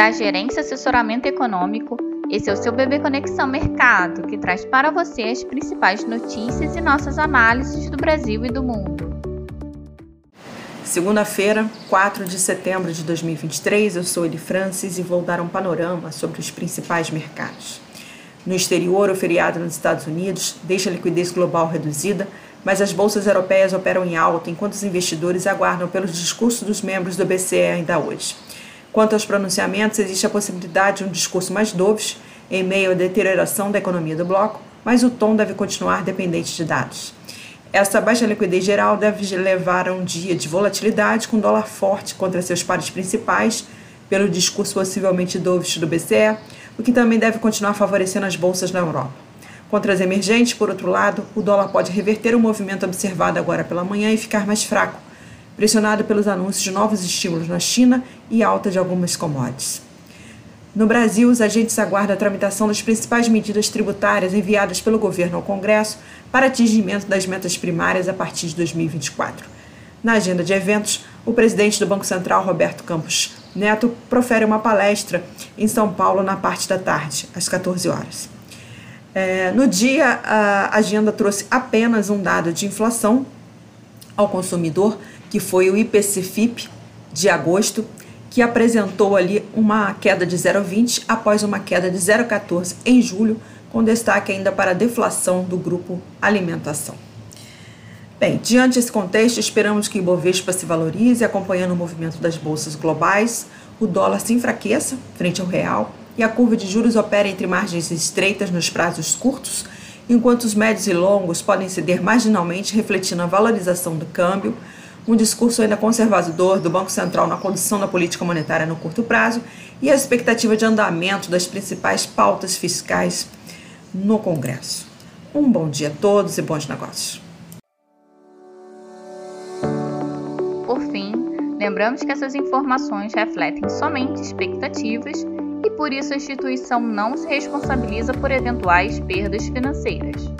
da Gerência Assessoramento Econômico. Esse é o seu Bebê Conexão Mercado, que traz para você as principais notícias e nossas análises do Brasil e do mundo. Segunda-feira, 4 de setembro de 2023, eu sou Eli Francis e vou dar um panorama sobre os principais mercados. No exterior, o feriado nos Estados Unidos deixa a liquidez global reduzida, mas as bolsas europeias operam em alta enquanto os investidores aguardam pelos discursos dos membros do BCE ainda hoje. Quanto aos pronunciamentos, existe a possibilidade de um discurso mais dovish em meio à deterioração da economia do bloco, mas o tom deve continuar dependente de dados. Essa baixa liquidez geral deve levar a um dia de volatilidade com dólar forte contra seus pares principais, pelo discurso possivelmente dovish do BCE, o que também deve continuar favorecendo as bolsas na Europa. Contra as emergentes, por outro lado, o dólar pode reverter o movimento observado agora pela manhã e ficar mais fraco, pressionado pelos anúncios de novos estímulos na China e alta de algumas commodities. No Brasil, os agentes aguardam a tramitação das principais medidas tributárias enviadas pelo governo ao Congresso para atingimento das metas primárias a partir de 2024. Na agenda de eventos, o presidente do Banco Central, Roberto Campos Neto, profere uma palestra em São Paulo na parte da tarde, às 14 horas. É, no dia, a agenda trouxe apenas um dado de inflação ao consumidor, que foi o IPC-FIP de agosto, que apresentou ali uma queda de 0,20 após uma queda de 0,14 em julho, com destaque ainda para a deflação do grupo alimentação. Bem, diante desse contexto, esperamos que o Ibovespa se valorize, acompanhando o movimento das bolsas globais, o dólar se enfraqueça frente ao real e a curva de juros opera entre margens estreitas nos prazos curtos, enquanto os médios e longos podem ceder marginalmente, refletindo a valorização do câmbio, um discurso ainda conservador do Banco Central na condução da política monetária no curto prazo e a expectativa de andamento das principais pautas fiscais no Congresso. Um bom dia a todos e bons negócios. Por fim, lembramos que essas informações refletem somente expectativas e por isso a instituição não se responsabiliza por eventuais perdas financeiras.